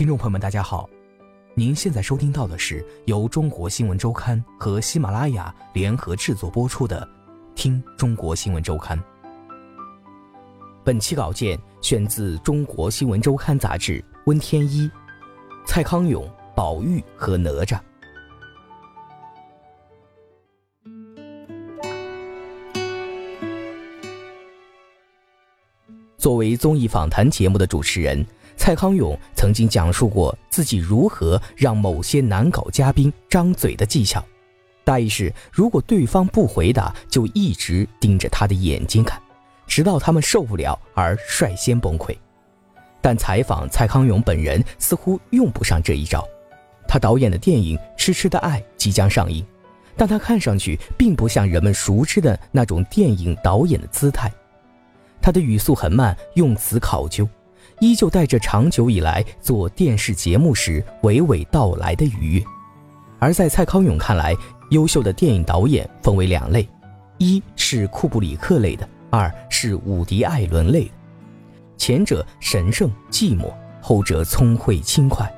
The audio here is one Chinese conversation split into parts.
听众朋友们，大家好，您现在收听到的是由中国新闻周刊和喜马拉雅联合制作播出的《听中国新闻周刊》。本期稿件选自《中国新闻周刊》杂志温天一，蔡康永、宝玉和哪吒。作为综艺访谈节目的主持人。蔡康永曾经讲述过自己如何让某些难搞嘉宾张嘴的技巧，大意是：如果对方不回答，就一直盯着他的眼睛看，直到他们受不了而率先崩溃。但采访蔡康永本人似乎用不上这一招。他导演的电影《痴痴的爱》即将上映，但他看上去并不像人们熟知的那种电影导演的姿态。他的语速很慢，用词考究。依旧带着长久以来做电视节目时娓娓道来的愉悦，而在蔡康永看来，优秀的电影导演分为两类，一是库布里克类的，二是伍迪·艾伦类的。前者神圣寂寞，后者聪慧轻快，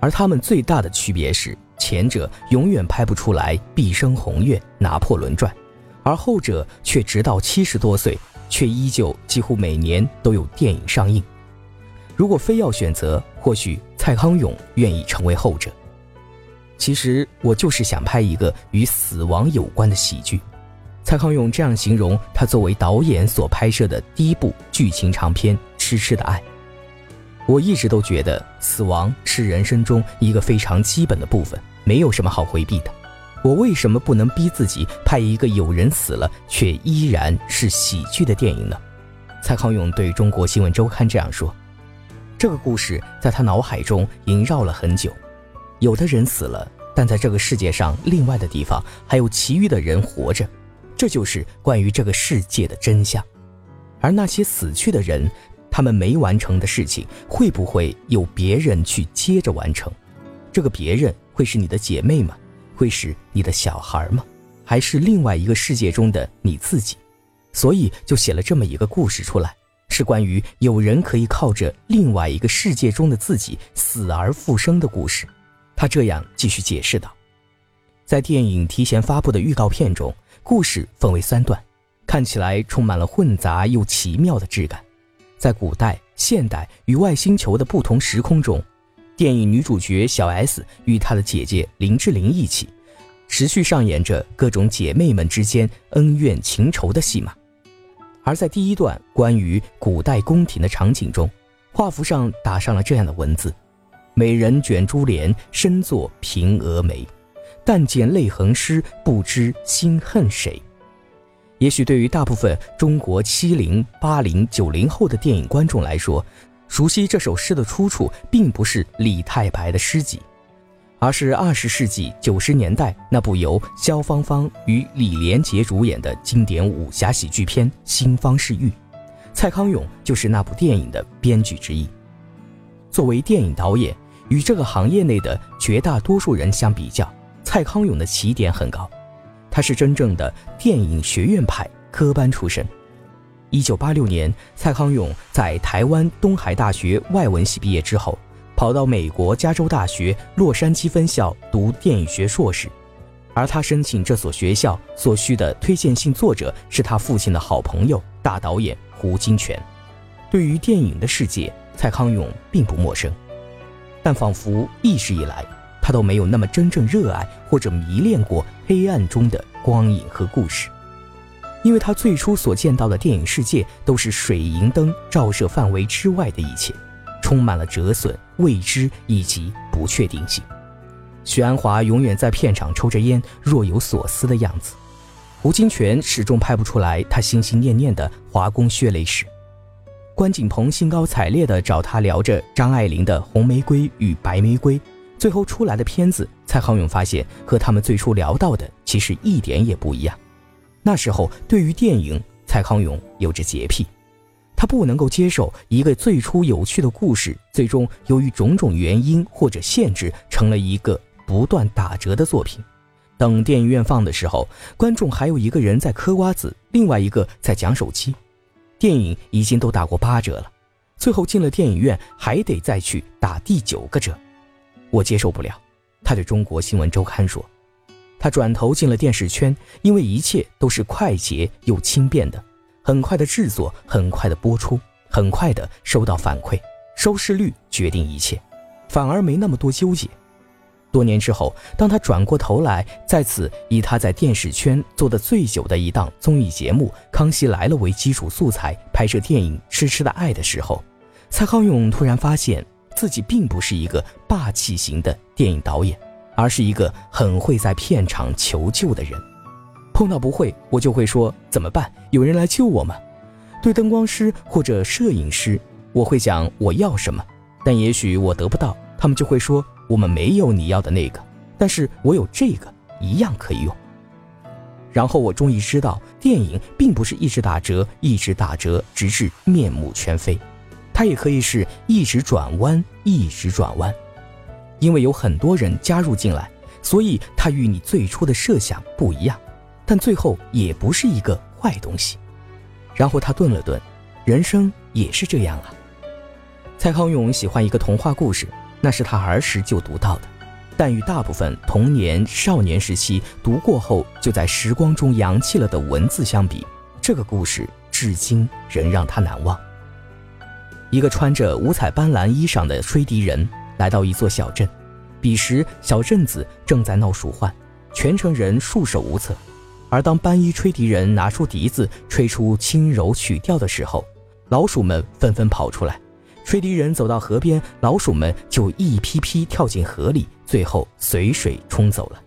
而他们最大的区别是，前者永远拍不出来《毕生宏愿》《拿破仑传》，而后者却直到七十多岁，却依旧几乎每年都有电影上映。如果非要选择，或许蔡康永愿意成为后者。其实我就是想拍一个与死亡有关的喜剧。蔡康永这样形容他作为导演所拍摄的第一部剧情长片《痴痴的爱》。我一直都觉得死亡是人生中一个非常基本的部分，没有什么好回避的。我为什么不能逼自己拍一个有人死了却依然是喜剧的电影呢？蔡康永对中国新闻周刊这样说。这个故事在他脑海中萦绕了很久。有的人死了，但在这个世界上另外的地方还有其余的人活着，这就是关于这个世界的真相。而那些死去的人，他们没完成的事情，会不会有别人去接着完成？这个别人会是你的姐妹吗？会是你的小孩吗？还是另外一个世界中的你自己？所以就写了这么一个故事出来。是关于有人可以靠着另外一个世界中的自己死而复生的故事。他这样继续解释道：“在电影提前发布的预告片中，故事分为三段，看起来充满了混杂又奇妙的质感。在古代、现代与外星球的不同时空中，电影女主角小 S 与她的姐姐林志玲一起，持续上演着各种姐妹们之间恩怨情仇的戏码。”而在第一段关于古代宫廷的场景中，画幅上打上了这样的文字：“美人卷珠帘，身作平蛾眉。但见泪痕湿，不知心恨谁。”也许对于大部分中国七零、八零、九零后的电影观众来说，熟悉这首诗的出处并不是李太白的诗集。而是二十世纪九十年代那部由萧芳芳与李连杰主演的经典武侠喜剧片《新方世玉》，蔡康永就是那部电影的编剧之一。作为电影导演，与这个行业内的绝大多数人相比较，蔡康永的起点很高。他是真正的电影学院派科班出身。一九八六年，蔡康永在台湾东海大学外文系毕业之后。跑到美国加州大学洛杉矶分校读电影学硕士，而他申请这所学校所需的推荐信作者是他父亲的好朋友大导演胡金铨。对于电影的世界，蔡康永并不陌生，但仿佛一直以来他都没有那么真正热爱或者迷恋过黑暗中的光影和故事，因为他最初所见到的电影世界都是水银灯照射范围之外的一切。充满了折损、未知以及不确定性。许鞍华永远在片场抽着烟，若有所思的样子。胡金铨始终拍不出来他心心念念的华工血泪史。关锦鹏兴高采烈地找他聊着张爱玲的《红玫瑰与白玫瑰》，最后出来的片子，蔡康永发现和他们最初聊到的其实一点也不一样。那时候对于电影，蔡康永有着洁癖，他不能够接受一个最初有趣的故事，最终由于种种原因或者限制，成了一个不断打折的作品。等电影院放的时候，观众还有一个人在嗑瓜子，另外一个在讲手机。电影已经都打过八折了，最后进了电影院还得再去打第九个折，我接受不了。他对中国新闻周刊说：“他转头进了电视圈，因为一切都是快捷又轻便的，很快的制作，很快的播出，很快的收到反馈，收视率决定一切，反而没那么多纠结。”多年之后，当他转过头来，再次以他在电视圈做的最久的一档综艺节目《康熙来了》为基础素材拍摄电影《痴痴的爱》的时候，蔡康永突然发现自己并不是一个霸气型的电影导演，而是一个很会在片场求救的人。碰到不会，我就会说怎么办？有人来救我吗？对灯光师或者摄影师，我会讲我要什么，但也许我得不到，他们就会说。我们没有你要的那个，但是我有这个，一样可以用。然后我终于知道，电影并不是一直打折，一直打折，直至面目全非，它也可以是一直转弯，一直转弯。因为有很多人加入进来，所以它与你最初的设想不一样，但最后也不是一个坏东西。然后他顿了顿，人生也是这样啊。蔡康永喜欢一个童话故事。那是他儿时就读到的，但与大部分童年、少年时期读过后就在时光中扬弃了的文字相比，这个故事至今仍让他难忘。一个穿着五彩斑斓衣裳的吹笛人来到一座小镇，彼时小镇子正在闹鼠患，全城人束手无策。而当斑衣吹笛人拿出笛子吹出轻柔曲调的时候，老鼠们纷纷跑出来。吹笛人走到河边，老鼠们就一批批跳进河里，最后随水冲走了。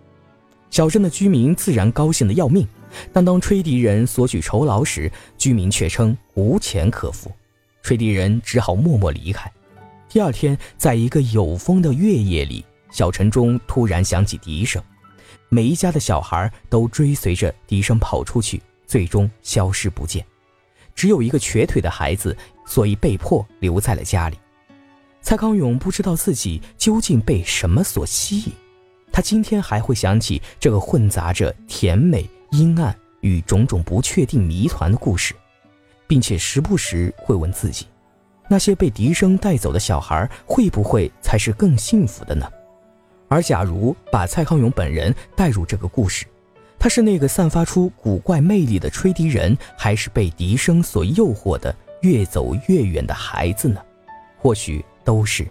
小镇的居民自然高兴得要命，但当吹笛人索取酬劳时，居民却称无钱可付，吹笛人只好默默离开。第二天，在一个有风的月夜里，小城中突然响起笛声，每一家的小孩都追随着笛声跑出去，最终消失不见。只有一个瘸腿的孩子，所以被迫留在了家里。蔡康永不知道自己究竟被什么所吸引，他今天还会想起这个混杂着甜美、阴暗与种种不确定谜团的故事，并且时不时会问自己：那些被笛声带走的小孩会不会才是更幸福的呢？而假如把蔡康永本人带入这个故事，他是那个散发出古怪魅力的吹笛人，还是被笛声所诱惑的越走越远的孩子呢？或许都是。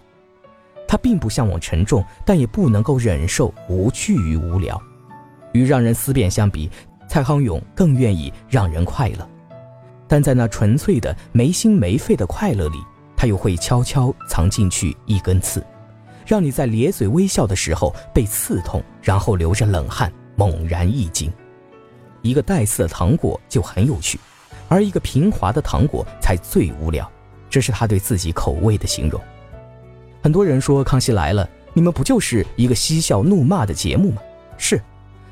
他并不向往沉重，但也不能够忍受无趣与无聊。与让人思辨相比，蔡康永更愿意让人快乐。但在那纯粹的没心没肺的快乐里，他又会悄悄藏进去一根刺，让你在咧嘴微笑的时候被刺痛，然后流着冷汗。猛然一惊，一个带刺的糖果就很有趣，而一个平滑的糖果才最无聊。这是他对自己口味的形容。很多人说《康熙来了》，你们不就是一个嬉笑怒骂的节目吗？是，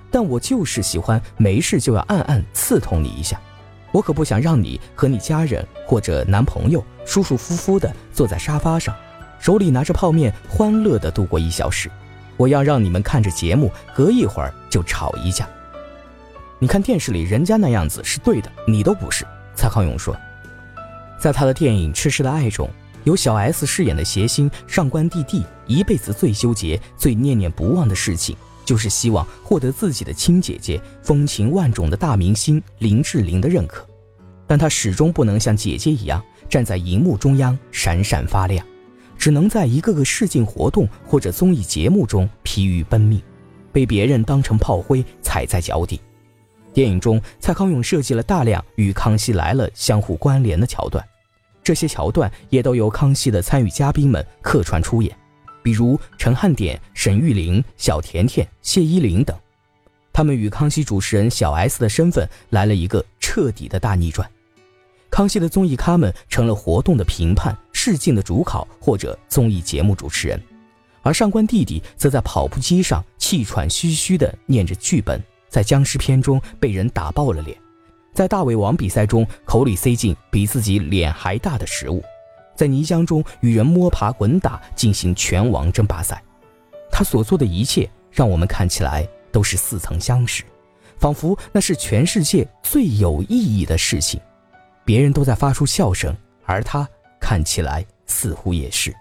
但我就是喜欢没事就要暗暗刺痛你一下。我可不想让你和你家人或者男朋友舒舒服服的坐在沙发上，手里拿着泡面，欢乐的度过一小时。我要让你们看着节目，隔一会儿就吵一架。你看电视里人家那样子是对的，你都不是。蔡康永说，在他的电影《痴痴的爱》中，由小 S 饰演的谐星上官弟弟，一辈子最纠结、最念念不忘的事情，就是希望获得自己的亲姐姐、风情万种的大明星林志玲的认可，但他始终不能像姐姐一样站在荧幕中央闪闪发亮。只能在一个个试镜活动或者综艺节目中疲于奔命，被别人当成炮灰踩在脚底。电影中，蔡康永设计了大量与《康熙来了》相互关联的桥段，这些桥段也都由康熙的参与嘉宾们客串出演，比如陈汉典、沈玉琳、小甜甜、谢依霖等，他们与康熙主持人小 S 的身份来了一个彻底的大逆转。康熙的综艺咖们成了活动的评判、试镜的主考或者综艺节目主持人，而上官弟弟则在跑步机上气喘吁吁地念着剧本，在僵尸片中被人打爆了脸，在大胃王比赛中口里塞进比自己脸还大的食物，在泥浆中与人摸爬滚打进行拳王争霸赛。他所做的一切，让我们看起来都是似曾相识，仿佛那是全世界最有意义的事情。别人都在发出笑声，而他看起来似乎也是。